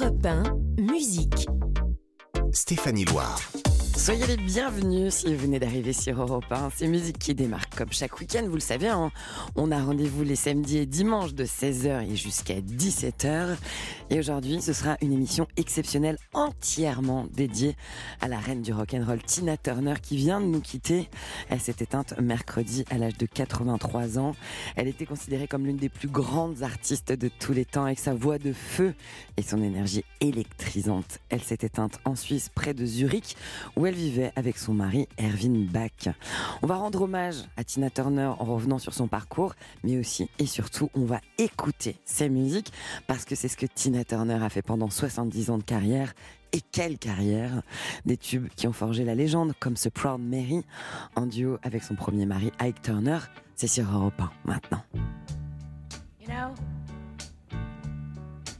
Europe 1, musique. Stéphanie Loire. Soyez les bienvenus si vous venez d'arriver sur Europe 1. C'est musique qui démarre comme chaque week-end, vous le savez. hein. On a rendez-vous les samedis et dimanches de 16h et jusqu'à 17h. Et aujourd'hui, ce sera une émission exceptionnelle entièrement dédiée à la reine du rock'n'roll Tina Turner qui vient de nous quitter. Elle s'est éteinte mercredi à l'âge de 83 ans. Elle était considérée comme l'une des plus grandes artistes de tous les temps avec sa voix de feu et son énergie électrisante. Elle s'est éteinte en Suisse près de Zurich où elle vivait avec son mari Erwin Bach. On va rendre hommage à Tina Turner en revenant sur son parcours, mais aussi et surtout on va écouter ses musiques parce que c'est ce que Tina Turner a fait pendant 70 ans de carrière. Et quelle carrière Des tubes qui ont forgé la légende, comme ce Proud Mary, en duo avec son premier mari Ike Turner. C'est sur Europe 1 maintenant.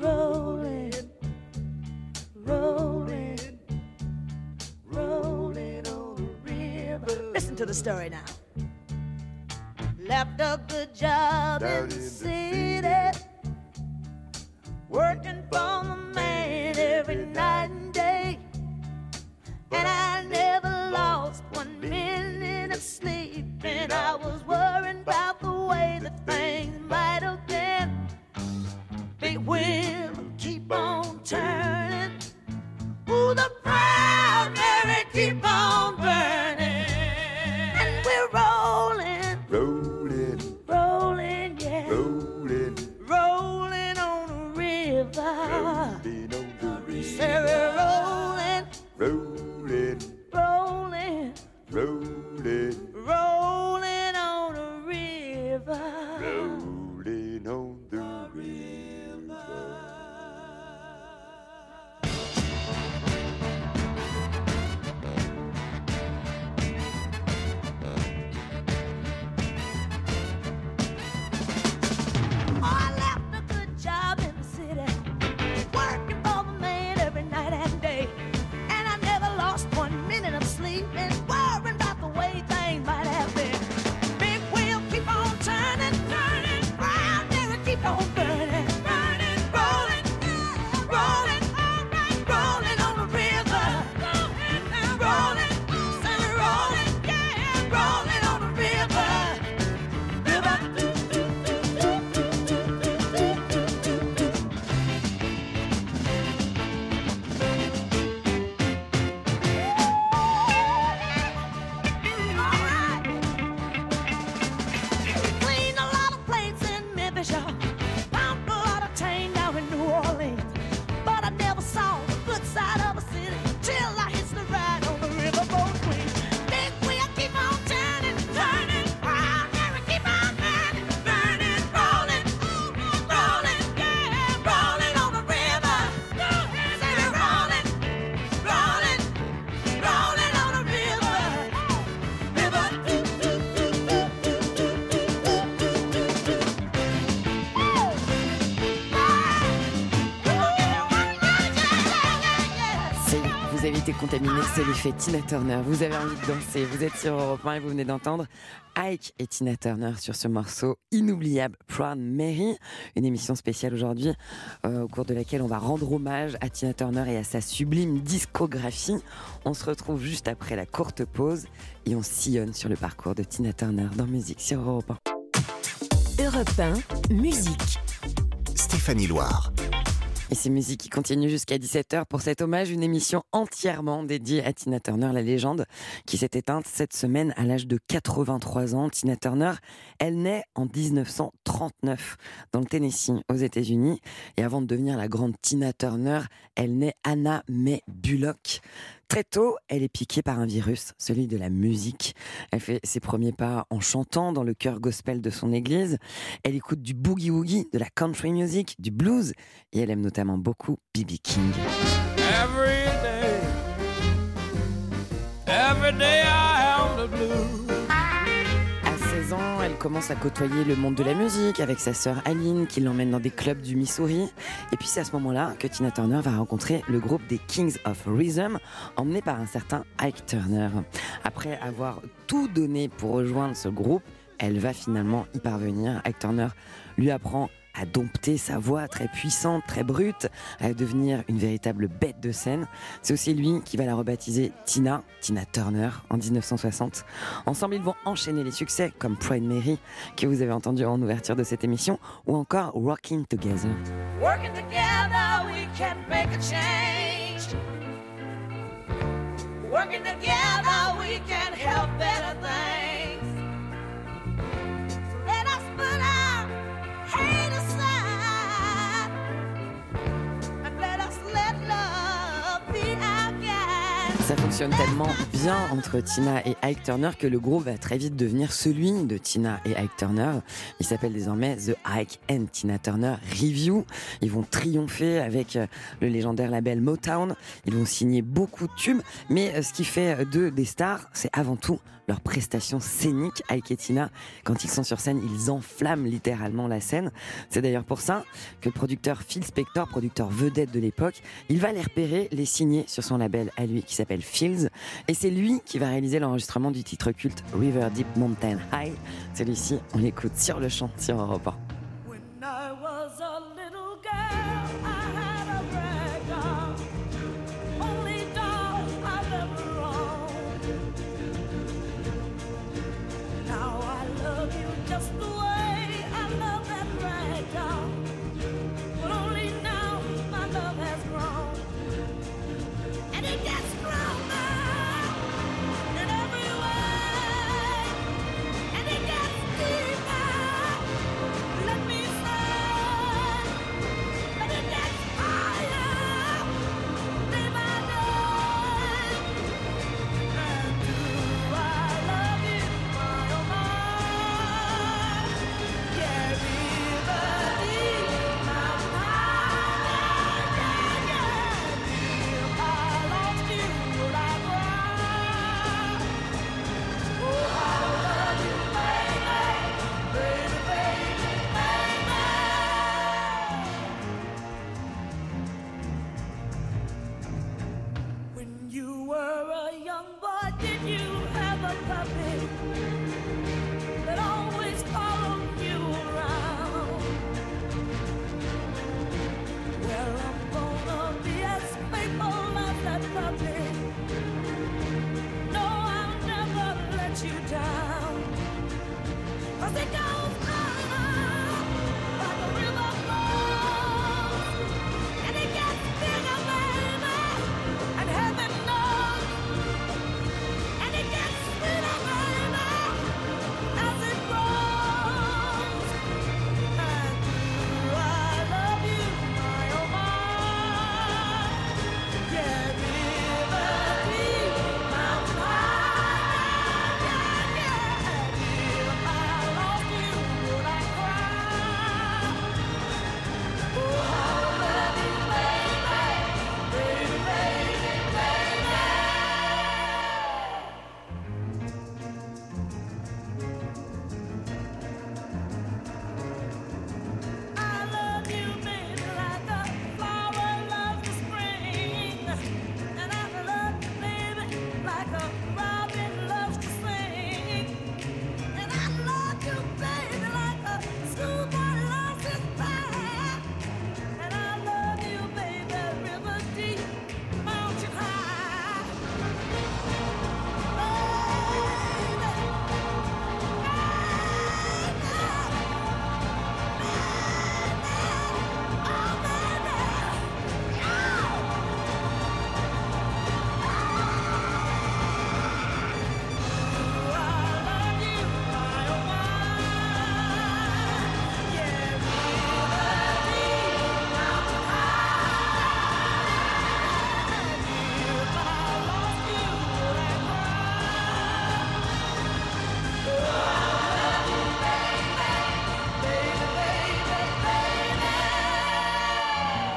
Rolling, rolling, rolling on the river. Listen to the story now. Left a good job in the city, working for the man every night and day. And I never lost one minute of sleep. And I was worried about the way that things might have been. Big wheel avez été contaminé, c'est l'effet Tina Turner. Vous avez envie de danser, vous êtes sur Europe 1 et vous venez d'entendre Ike et Tina Turner sur ce morceau inoubliable, Proud Mary. Une émission spéciale aujourd'hui euh, au cours de laquelle on va rendre hommage à Tina Turner et à sa sublime discographie. On se retrouve juste après la courte pause et on sillonne sur le parcours de Tina Turner dans Musique sur Europe 1. Europe 1, musique. Stéphanie Loire. Et c'est musique qui continue jusqu'à 17h pour cet hommage, une émission entièrement dédiée à Tina Turner, la légende, qui s'est éteinte cette semaine à l'âge de 83 ans. Tina Turner, elle naît en 1939 dans le Tennessee, aux États-Unis. Et avant de devenir la grande Tina Turner, elle naît Anna May Bullock. Très tôt, elle est piquée par un virus, celui de la musique. Elle fait ses premiers pas en chantant dans le chœur gospel de son église. Elle écoute du boogie-woogie, de la country music, du blues, et elle aime notamment beaucoup B.B. King. 16 ans, elle commence à côtoyer le monde de la musique avec sa sœur Aline qui l'emmène dans des clubs du Missouri. Et puis c'est à ce moment-là que Tina Turner va rencontrer le groupe des Kings of Rhythm, emmené par un certain Ike Turner. Après avoir tout donné pour rejoindre ce groupe, elle va finalement y parvenir. Ike Turner lui apprend à dompter sa voix très puissante, très brute, à devenir une véritable bête de scène. C'est aussi lui qui va la rebaptiser Tina, Tina Turner, en 1960. Ensemble, ils vont enchaîner les succès comme Pride Mary, que vous avez entendu en ouverture de cette émission, ou encore Rocking Together. Working together, we can make a change. Working together, we can help better things. Fonctionne tellement bien entre Tina et Ike Turner que le groupe va très vite devenir celui de Tina et Ike Turner. Il s'appelle désormais The Ike and Tina Turner Review. Ils vont triompher avec euh, le légendaire label Motown. Ils vont signer beaucoup de tubes. Mais euh, ce qui fait d'eux des stars, c'est avant tout leur prestation scénique. Ike et Tina, quand ils sont sur scène, ils enflamment littéralement la scène. C'est d'ailleurs pour ça que le producteur Phil Spector, producteur vedette de l'époque, il va les repérer, les signer sur son label à lui qui s'appelle Fields. Et c'est lui qui va réaliser l'enregistrement du titre culte River Deep Mountain High. Celui-ci, on l'écoute sur le champ sur Europe 1.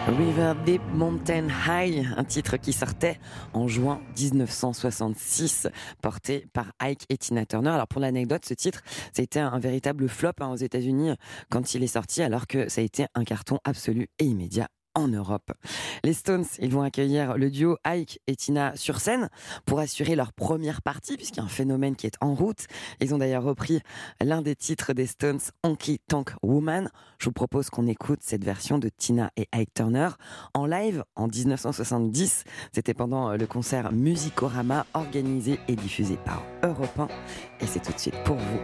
River Deep Mountain High, un titre qui sortait en juin 1966, porté par Ike et Tina Turner. Alors pour l'anecdote, ce titre, ça a été un véritable flop hein, aux États-Unis quand il est sorti, alors que ça a été un carton absolu et immédiat en Europe. Les Stones, ils vont accueillir le duo Ike et Tina sur scène pour assurer leur première partie, puisqu'il y a un phénomène qui est en route. Ils ont d'ailleurs repris l'un des titres des Stones, Honky Tonk Woman. Je vous propose qu'on écoute cette version de Tina et Ike Turner en live en 1970. C'était pendant le concert Musicorama organisé et diffusé par Europe 1. Et c'est tout de suite pour vous.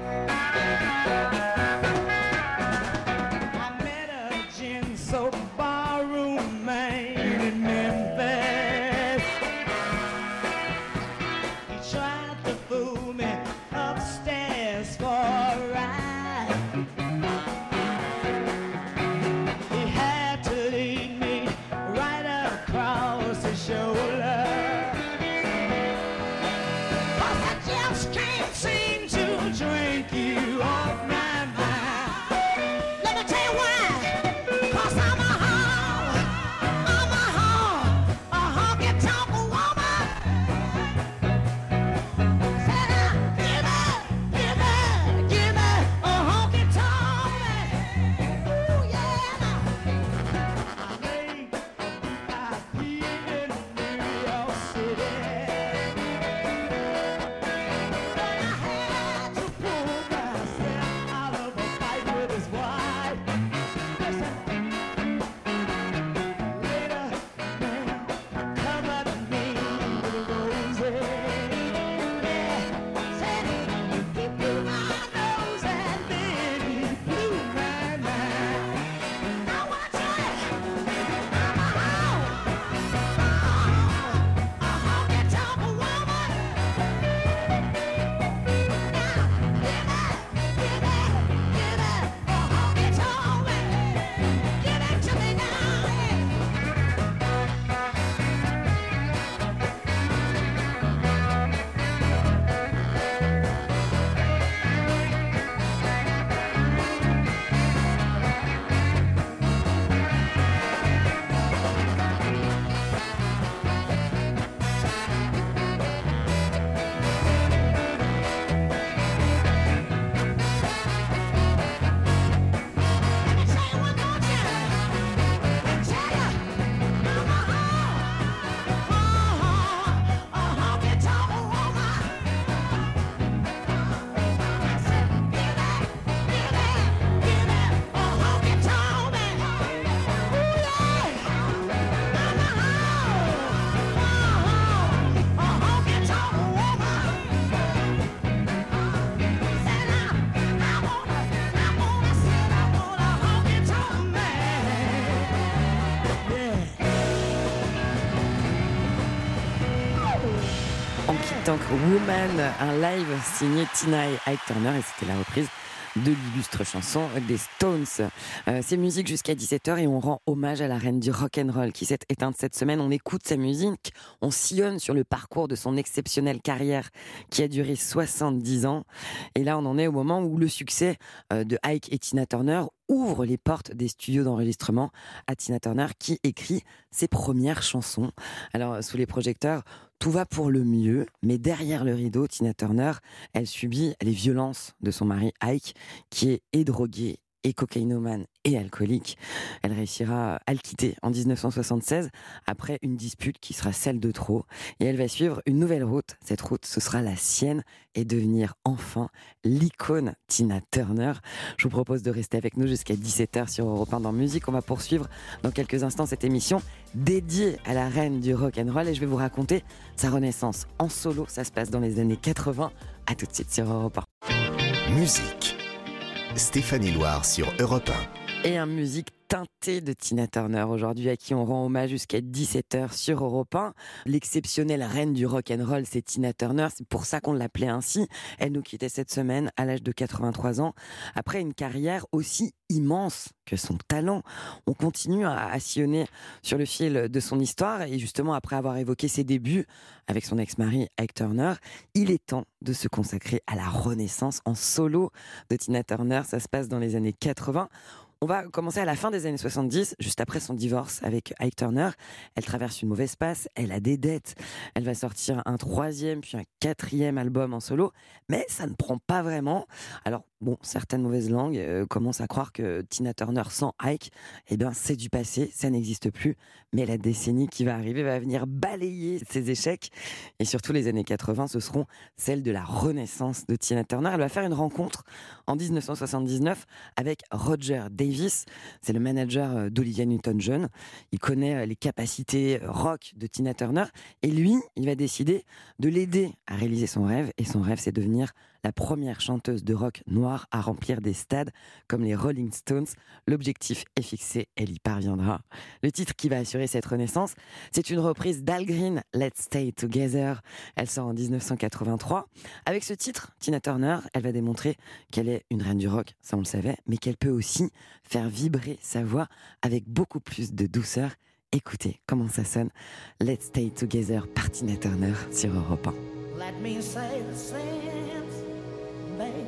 Tonk Woman, un live signé Tina et Ike Turner et c'était la reprise de l'illustre chanson des Stones. Euh, c'est musique jusqu'à 17h et on rend hommage à la reine du rock and roll qui s'est éteinte cette semaine. On écoute sa musique, on sillonne sur le parcours de son exceptionnelle carrière qui a duré 70 ans. Et là, on en est au moment où le succès euh, de Ike et Tina Turner ouvre les portes des studios d'enregistrement à Tina Turner qui écrit ses premières chansons. Alors, sous les projecteurs, tout va pour le mieux, mais derrière le rideau, Tina Turner, elle subit les violences de son mari Ike, qui est drogué et cocaïnomane et alcoolique. Elle réussira à le quitter en 1976 après une dispute qui sera celle de trop. Et elle va suivre une nouvelle route. Cette route, ce sera la sienne et devenir enfin l'icône Tina Turner. Je vous propose de rester avec nous jusqu'à 17h sur Europe 1 dans Musique. On va poursuivre dans quelques instants cette émission dédiée à la reine du rock and roll et je vais vous raconter sa renaissance en solo. Ça se passe dans les années 80. À tout de suite sur Europe 1. Musique. Stéphanie Loire sur Europe 1. et un musique teintée de Tina Turner aujourd'hui à qui on rend hommage jusqu'à 17h sur Europe 1. L'exceptionnelle reine du rock and roll, c'est Tina Turner, c'est pour ça qu'on l'appelait ainsi. Elle nous quittait cette semaine à l'âge de 83 ans après une carrière aussi immense que son talent. On continue à, à sillonner sur le fil de son histoire et justement après avoir évoqué ses débuts avec son ex-mari Ike Turner, il est temps de se consacrer à la renaissance en solo de Tina Turner. Ça se passe dans les années 80. On va commencer à la fin des années 70, juste après son divorce avec Ike Turner. Elle traverse une mauvaise passe, elle a des dettes. Elle va sortir un troisième puis un quatrième album en solo, mais ça ne prend pas vraiment. Alors bon, certaines mauvaises langues euh, commencent à croire que Tina Turner sans Ike, eh bien c'est du passé, ça n'existe plus. Mais la décennie qui va arriver va venir balayer ses échecs. Et surtout les années 80, ce seront celles de la renaissance de Tina Turner. Elle va faire une rencontre en 1979 avec Roger Davis. C'est le manager euh, d'Olivia Newton-John. Il connaît euh, les capacités rock de Tina Turner. Et lui, il va décider de l'aider à réaliser son rêve. Et son rêve, c'est de devenir la première chanteuse de rock noire à remplir des stades comme les Rolling Stones. L'objectif est fixé, elle y parviendra. Le titre qui va assurer cette renaissance, c'est une reprise d'Al Green, Let's Stay Together. Elle sort en 1983. Avec ce titre, Tina Turner, elle va démontrer qu'elle est une reine du rock, ça on le savait, mais qu'elle peut aussi faire vibrer sa voix avec beaucoup plus de douceur. Écoutez comment ça sonne. Let's Stay Together par Tina Turner sur Europe 1. Let me say the same, baby.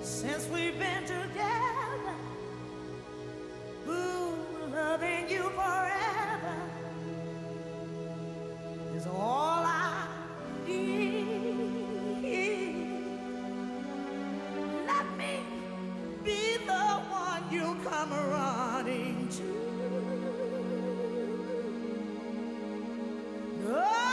Since we've been together, ooh, loving you forever is all I need. Let me be the one you come running to. I'll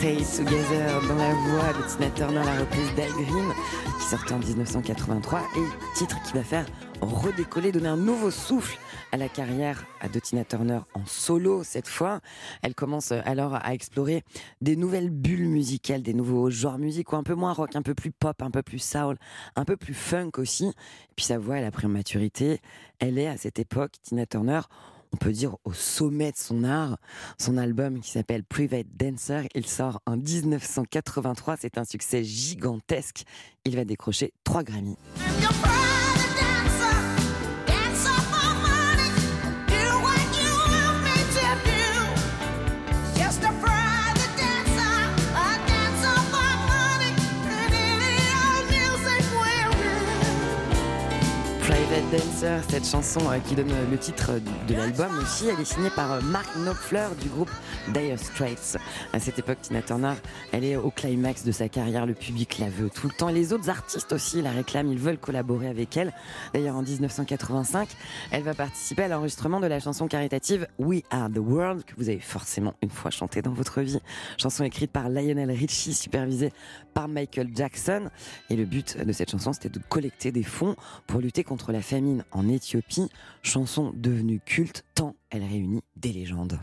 Stay Together dans la voix de Tina Turner, la reprise d'Al Green, qui sortait en 1983, et titre qui va faire redécoller, donner un nouveau souffle à la carrière de Tina Turner en solo cette fois. Elle commence alors à explorer des nouvelles bulles musicales, des nouveaux genres musicaux un peu moins rock, un peu plus pop, un peu plus soul, un peu plus funk aussi. Et puis sa voix, elle a pris en maturité. Elle est à cette époque, Tina Turner, on peut dire au sommet de son art. Son album qui s'appelle Private Dancer, il sort en 1983. C'est un succès gigantesque. Il va décrocher trois Grammys. Cette chanson euh, qui donne le titre de l'album aussi, elle est signée par euh, Mark Knopfler du groupe Dire Straits. À cette époque, Tina Turner, elle est au climax de sa carrière, le public la veut tout le temps. Les autres artistes aussi la réclament, ils veulent collaborer avec elle. D'ailleurs, en 1985, elle va participer à l'enregistrement de la chanson caritative We Are the World, que vous avez forcément une fois chantée dans votre vie. Chanson écrite par Lionel Richie, supervisée par Michael Jackson. Et le but de cette chanson, c'était de collecter des fonds pour lutter contre la famine en Éthiopie. Chanson devenue culte tant elle réunit des légendes.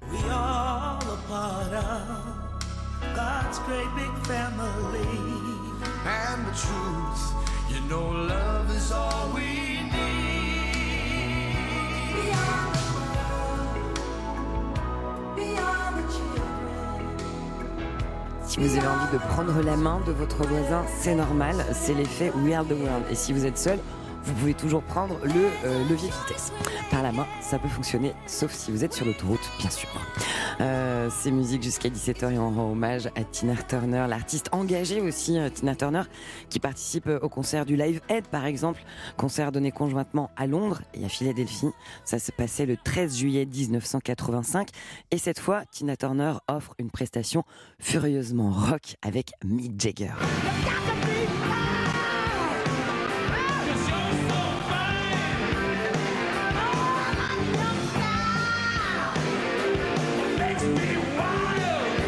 Si vous avez envie de prendre la main de votre voisin, c'est normal, c'est l'effet We Are the World. Et si vous êtes seul, vous pouvez toujours prendre le euh, levier vitesse. Par la main, ça peut fonctionner, sauf si vous êtes sur l'autoroute, bien sûr. Euh, c'est musique jusqu'à 17h et on rend hommage à Tina Turner, l'artiste engagée aussi, euh, Tina Turner, qui participe au concert du Live Aid, par exemple, concert donné conjointement à Londres et à Philadelphie. Ça se passait le 13 juillet 1985. Et cette fois, Tina Turner offre une prestation furieusement rock avec Mick Jagger.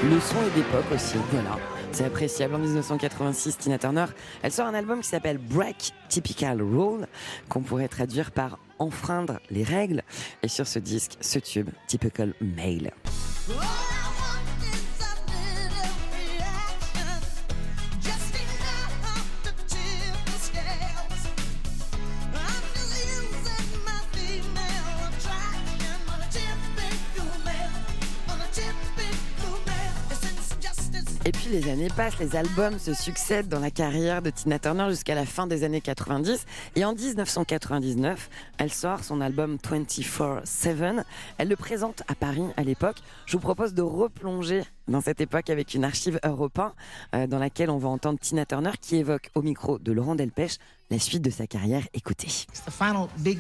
Le son est d'époque aussi, voilà. C'est appréciable. En 1986, Tina Turner, elle sort un album qui s'appelle Break Typical Rule, qu'on pourrait traduire par enfreindre les règles. Et sur ce disque, ce tube, Typical Male. Et puis les années passent, les albums se succèdent dans la carrière de Tina Turner jusqu'à la fin des années 90. Et en 1999, elle sort son album 24-7. Elle le présente à Paris à l'époque. Je vous propose de replonger dans cette époque avec une archive européenne euh, dans laquelle on va entendre Tina Turner qui évoque au micro de Laurent Delpech la suite de sa carrière. Écoutez. It's the final big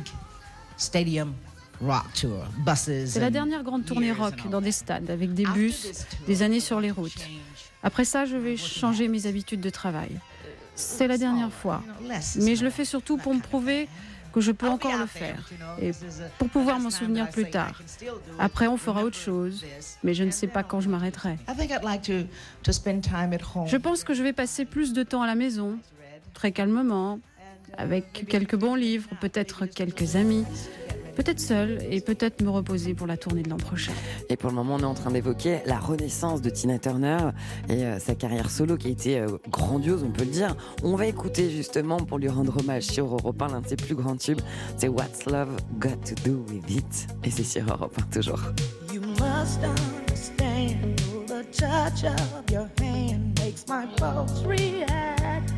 stadium rock tour. Buses. C'est la dernière grande tournée rock dans des stades avec des bus, des années sur les routes. Après ça, je vais changer mes habitudes de travail. C'est la dernière fois. Mais je le fais surtout pour me prouver que je peux encore le faire et pour pouvoir m'en souvenir plus tard. Après, on fera autre chose, mais je ne sais pas quand je m'arrêterai. Je pense que je vais passer plus de temps à la maison, très calmement, avec quelques bons livres, peut-être quelques amis, peut-être seul et peut-être me reposer pour la tournée de l'an prochain. Et pour le moment, on est en train d'évoquer la renaissance de Tina Turner et euh, sa carrière solo qui a été euh, grandiose, on peut le dire. On va écouter justement pour lui rendre hommage sur Europe 1, l'un de ses plus grands tubes. C'est What's Love Got to Do With It? Et c'est sur Europe 1 toujours. You must understand the touch of your hand makes my pulse react.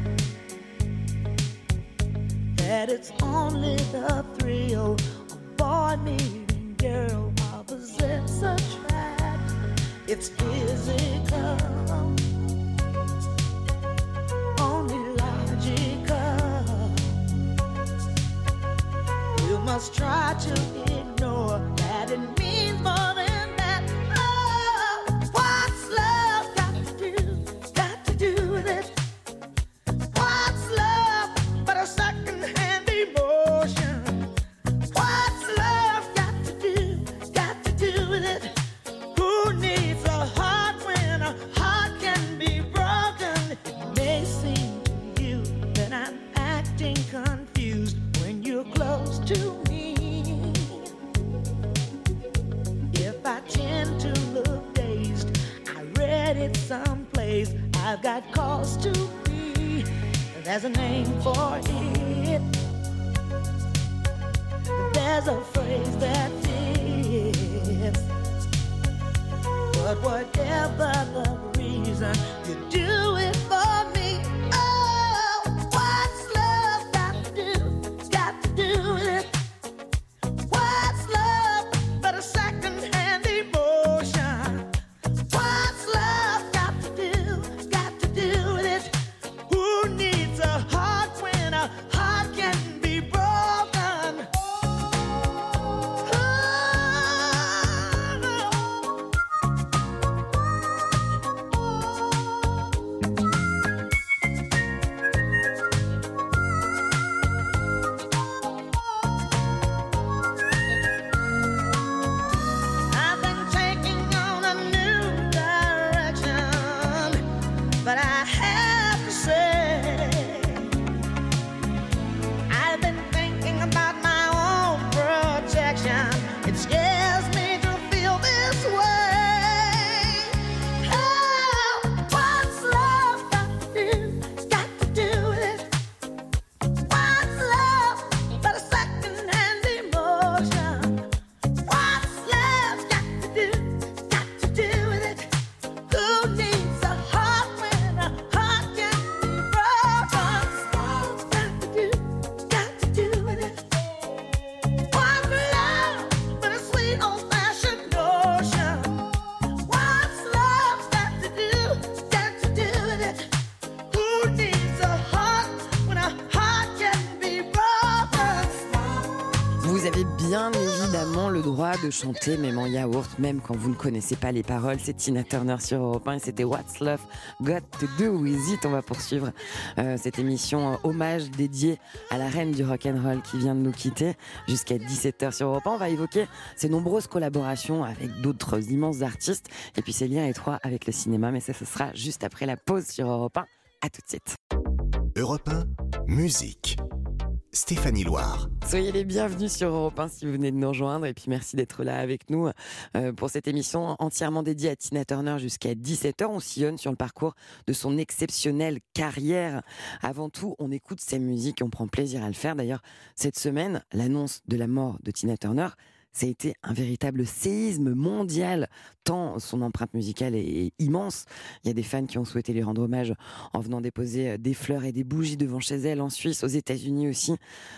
That it's only the thrill boy meeting girl opposites attract. It's physical, only logical. You must try to ignore chanter même en yaourt, même quand vous ne connaissez pas les paroles. C'est Tina Turner sur Europe 1 et c'était What's Love Got to Do With It. On va poursuivre euh, cette émission euh, hommage dédiée à la reine du rock and roll qui vient de nous quitter jusqu'à 17h sur Europe 1. On va évoquer ses nombreuses collaborations avec d'autres immenses artistes et puis ses liens étroits avec le cinéma. Mais ça, ce sera juste après la pause sur Europe 1. À tout de suite. Europe 1, musique. Stéphanie Loire. Soyez les bienvenus sur Europe 1 si vous venez de nous rejoindre et puis merci d'être là avec nous euh, pour cette émission entièrement dédiée à Tina Turner jusqu'à 17h. On sillonne sur le parcours de son exceptionnelle carrière. Avant tout, on écoute ses musiques et on prend plaisir à le faire. D'ailleurs, cette semaine, l'annonce de la mort de Tina Turner ça a été un véritable séisme mondial, tant son empreinte musicale est immense. Il y a des fans qui ont souhaité lui rendre hommage en venant déposer euh, des fleurs et des bougies devant chez elle en Suisse, aux États-Unis aussi.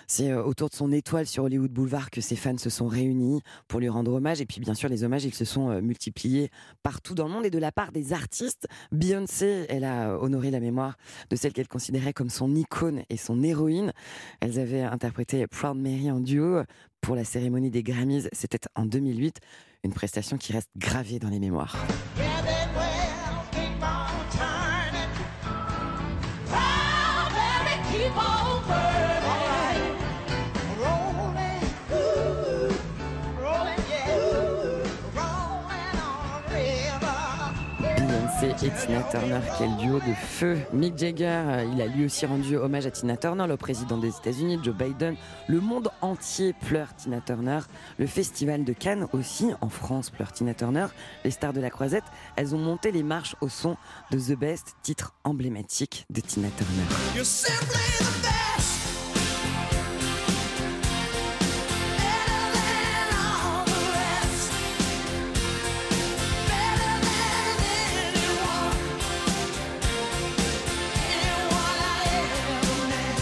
C'est euh, autour de son étoile sur Hollywood Boulevard que ses fans se sont réunis pour lui rendre hommage. Et puis bien sûr, les hommages, ils se sont euh, multipliés partout dans le monde et de la part des artistes. Beyoncé, elle a honoré la mémoire de celle qu'elle considérait comme son icône et son héroïne. Elles avaient interprété Proud Mary en duo pour la cérémonie des Grammys. C'était en 2008, une prestation qui reste gravée dans les mémoires. Et Tina Turner, quel duo de feu. Mick Jagger, euh, il a lui aussi rendu hommage à Tina Turner, le président des États-Unis, Joe Biden. Le monde entier pleure Tina Turner. Le festival de Cannes aussi, en France, pleure Tina Turner. Les stars de la croisette, elles ont monté les marches au son de The Best, titre emblématique de Tina Turner.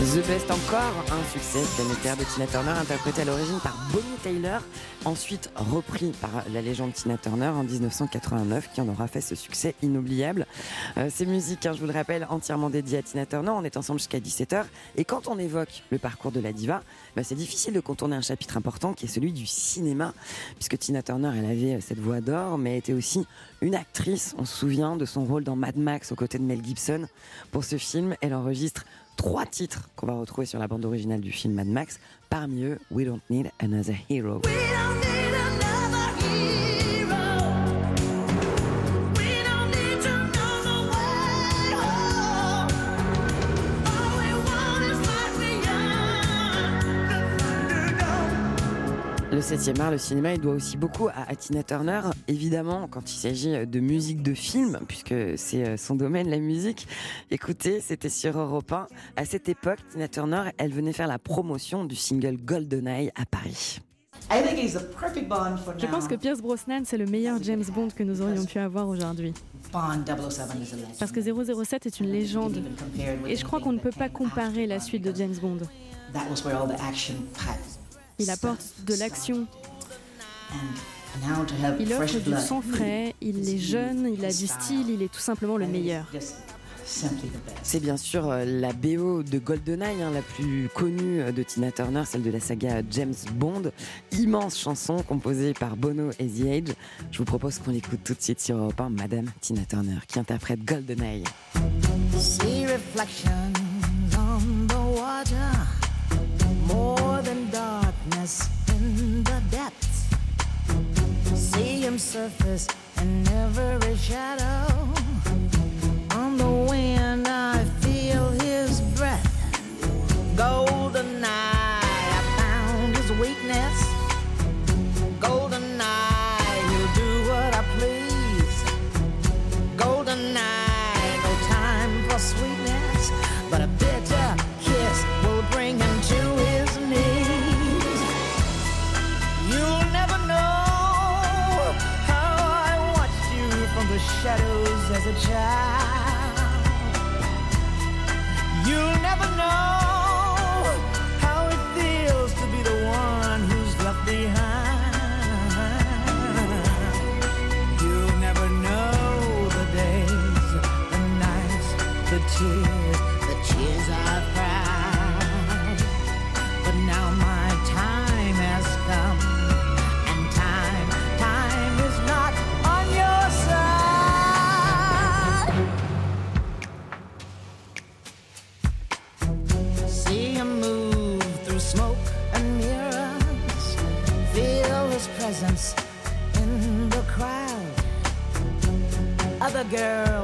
The Best encore, un succès planétaire de Tina Turner, interprété à l'origine par Bonnie Tyler, ensuite repris par la légende Tina Turner en 1989, qui en aura fait ce succès inoubliable. Euh, ces musiques, hein, je vous le rappelle, entièrement dédiées à Tina Turner, on est ensemble jusqu'à 17h, et quand on évoque le parcours de la diva, bah, c'est difficile de contourner un chapitre important qui est celui du cinéma, puisque Tina Turner, elle avait cette voix d'or, mais était aussi une actrice, on se souvient de son rôle dans Mad Max aux côtés de Mel Gibson. Pour ce film, elle enregistre trois titres qu'on va retrouver sur la bande originale du film Mad Max. Parmi eux, We Don't Need Another Hero. Le 7e art, le cinéma, il doit aussi beaucoup à, Tina Turner. Évidemment, quand il s'agit de musique de film, puisque c'est euh, son domaine, la musique. Écoutez, c'était sur Europe 1. À cette époque, Tina Turner, elle venait faire la promotion du single GoldenEye à Paris. Je pense que Pierce Brosnan, c'est le meilleur James Bond que nous aurions pu avoir aujourd'hui. Bond 007 is a legend. Parce que 007 est une légende. Et je crois qu'on ne peut pas comparer la suite de James Bond. Il apporte de l'action, il offre du sang frais, il est jeune, il a du style, il est tout simplement le meilleur. C'est bien sûr euh, la BO de GoldenEye, hein, la plus connue euh, de Tina Turner, celle de la saga James Bond. Immense chanson composée par Bono et The Age. Je vous propose qu'on l'écoute tout de suite sur Europe 1, Madame Tina Turner, qui interprète GoldenEye. See reflections on the water, more than darkness in the depths. See him surface in every shadow. On the wind, I feel his breath. Golden eye, I found his weakness. Golden eye, he'll do what I please. Golden eye, shadows as a child. You'll never know girl.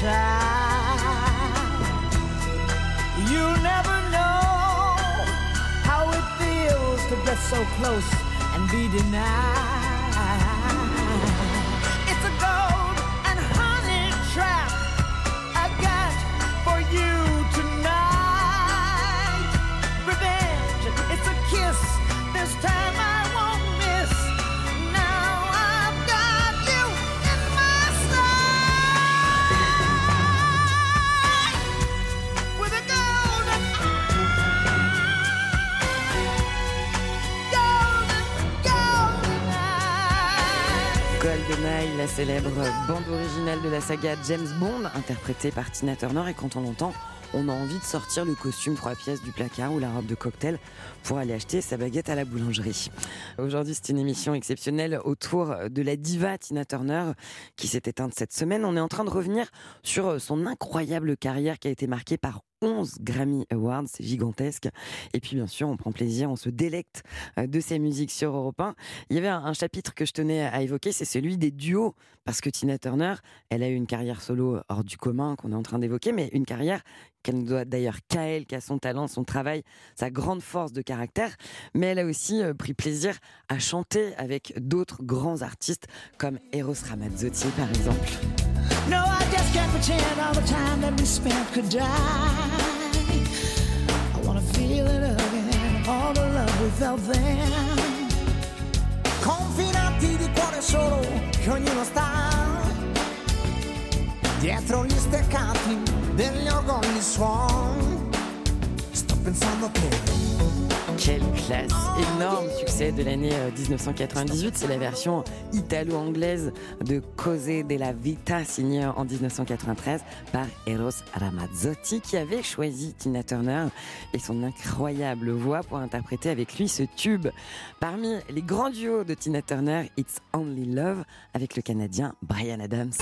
Child. You'll never know how it feels to get so close and be denied. La célèbre bande originale de la saga James Bond, interprétée par Tina Turner. Et quand on l'entend, on a envie de sortir le costume trois pièces du placard ou la robe de cocktail pour aller acheter sa baguette à la boulangerie. Aujourd'hui, c'est une émission exceptionnelle autour de la diva Tina Turner qui s'est éteinte cette semaine. On est en train de revenir sur son incroyable carrière qui a été marquée par 11 Grammy Awards, c'est gigantesque. Et puis bien sûr, on prend plaisir, on se délecte euh, de ses musiques sur Europe 1. Il y avait un, chapitre que je tenais à évoquer, c'est celui des duos, parce que Tina Turner, elle a eu une carrière solo hors du commun qu'on est en train d'évoquer, mais une carrière qu'elle doit d'ailleurs qu'à elle, qu'à son talent, son travail, sa grande force de caractère. Mais elle a aussi euh, pris plaisir à chanter avec d'autres grands artistes comme Eros Ramazzotti par exemple. That we spent could die. I wanna feel it again, all the love we felt then. Confinanti di cuore solo, che ognuno sta dietro gli steccati degli orgogli suon. Quelle classe Énorme succès de l'année euh, 1998. C'est la version italo-anglaise de Cose della Vita, signée en 1993 par Eros Ramazzotti, qui avait choisi Tina Turner et son incroyable voix pour interpréter avec lui ce tube. Parmi les grands duos de Tina Turner, It's Only Love avec le Canadien Brian Adams.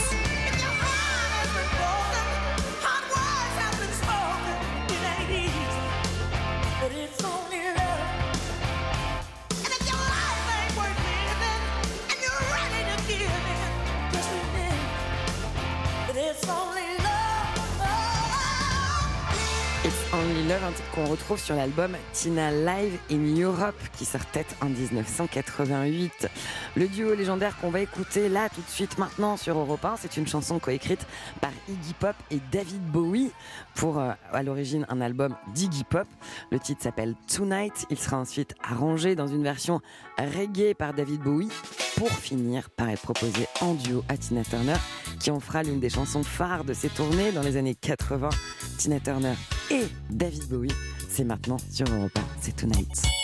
Un titre qu'on retrouve sur l'album Tina Live in Europe qui sort tête en 1988. Le duo légendaire qu'on va écouter là tout de suite maintenant sur Europe 1, c'est une chanson coécrite par Iggy Pop et David Bowie pour euh, à l'origine un album d'Iggy Pop. Le titre s'appelle Tonight. Il sera ensuite arrangé dans une version reggae par David Bowie pour finir par être proposé en duo à Tina Turner qui en fera l'une des chansons phares de ses tournées dans les années 80. Tina Turner et David Bowie, c'est maintenant sur Europe 1, c'est Tonight.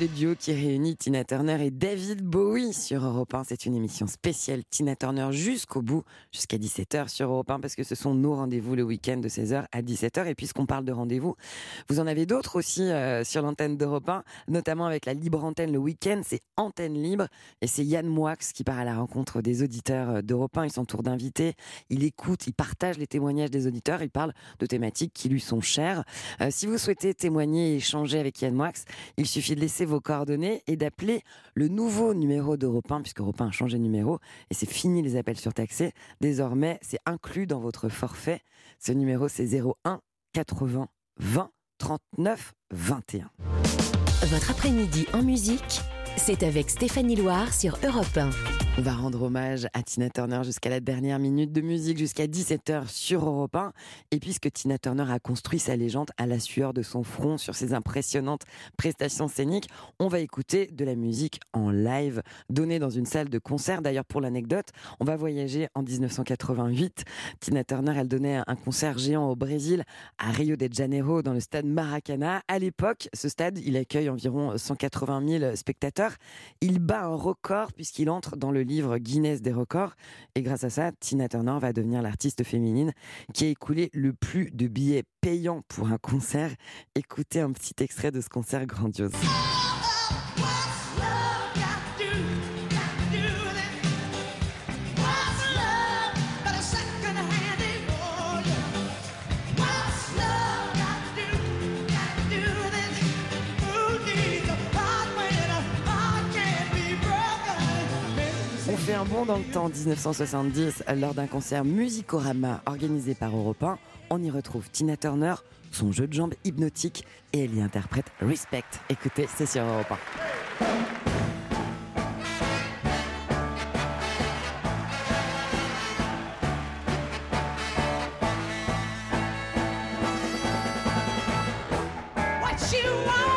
Le duo qui réunit Tina Turner et David Bowie sur Europe 1. C'est une émission spéciale Tina Turner jusqu'au bout, jusqu'à 17h sur Europe 1, parce que ce sont nos rendez-vous le week-end de 16h à 17h. Et puisqu'on parle de rendez-vous, vous en avez d'autres aussi euh, sur l'antenne d'Europe 1, notamment avec la libre antenne le week-end. C'est Antenne Libre et c'est Yann Moix qui part à la rencontre des auditeurs euh, d'Europe 1. Il s'entoure d'invités, il écoute, il partage les témoignages des auditeurs, il parle de thématiques qui lui sont chères. Euh, si vous souhaitez témoigner et échanger avec Yann Moix, il suffit de laisser vos coordonnées et d'appeler le nouveau numéro d'Europe 1, puisque Europe 1 a changé de numéro, et c'est fini les appels surtaxés. Désormais, c'est inclus dans votre forfait. Ce numéro, c'est 01 80 20 39 21. Votre après-midi en musique, c'est avec Stéphanie Loire sur Europe 1. On va rendre hommage à Tina Turner jusqu'à la dernière minute de musique, jusqu'à 17h sur Europe 1. Et puisque Tina Turner a construit sa légende à la sueur de son front sur ses impressionnantes prestations scéniques, on va écouter de la musique en live, donnée dans une salle de concert. D'ailleurs, pour l'anecdote, on va voyager en 1988. Tina Turner, elle donnait un concert géant au Brésil, à Rio de Janeiro, dans le stade Maracana. À l'époque, ce stade, il accueille environ 180 000 spectateurs. Il bat un record puisqu'il entre dans le livre Guinness des records. Et grâce à ça, Tina Turner va devenir l'artiste féminine qui a écoulé le plus de billets payants pour un concert. Écoutez un petit extrait de ce concert grandiose. Un bond dans le temps 1970 lors d'un concert Musicorama organisé par Europe 1. On y retrouve Tina Turner, son jeu de jambes hypnotique et elle y interprète Respect. Écoutez, c'est sur Europe 1. What you want,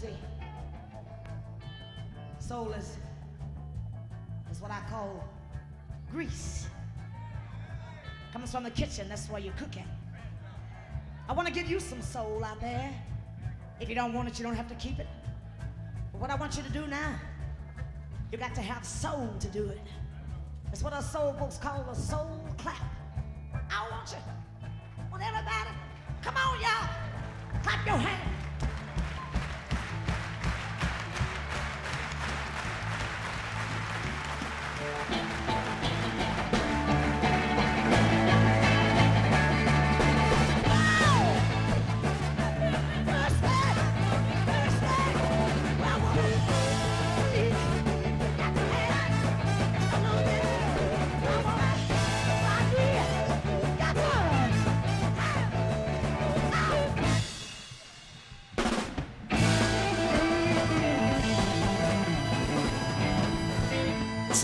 see. Soul is, is what I call grease. Comes from the kitchen, that's where you cook it. I want to give you some soul out there. If you don't want it, you don't have to keep it. But what I want you to do now, you got to have soul to do it. It's what our soul folks call a soul clap. I want you, want everybody, come on, y'all, clap your hands.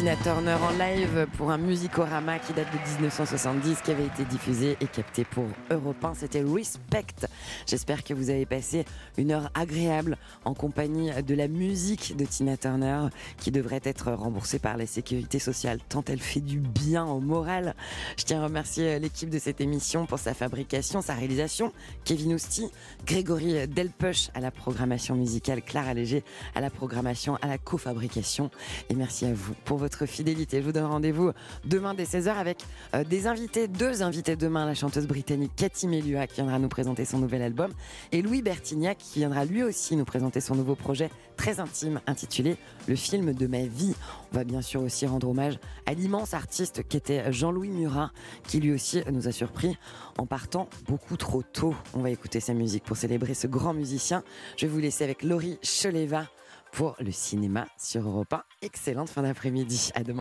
Tina Turner en live pour un musicorama qui date de 1970, qui avait été diffusé et capté pour Europe 1. C'était Respect. J'espère que vous avez passé une heure agréable en compagnie de la musique de Tina Turner, qui devrait être remboursée par la sécurité sociale, tant elle fait du bien au moral. Je tiens à remercier l'équipe de cette émission pour sa fabrication, sa réalisation, Kevin Ousti, Grégory Delpuch à la programmation musicale, Clara Léger à la programmation, à la cofabrication. Et merci à vous pour votre fidélité. Je vous donne rendez-vous demain dès 16h avec euh, des invités, deux invités demain, la chanteuse britannique Cathy Melua qui viendra nous présenter son nouvel album et Louis Bertignac qui viendra lui aussi nous présenter son nouveau projet très intime intitulé Le film de ma vie. On va bien sûr aussi rendre hommage à l'immense artiste qu'était Jean-Louis Murat qui lui aussi nous a surpris en partant beaucoup trop tôt. On va écouter sa musique pour célébrer ce grand musicien. Je vais vous laisser avec Laurie Cheleva pour le cinéma sur Europe 1. Excellente fin d'après-midi. À demain.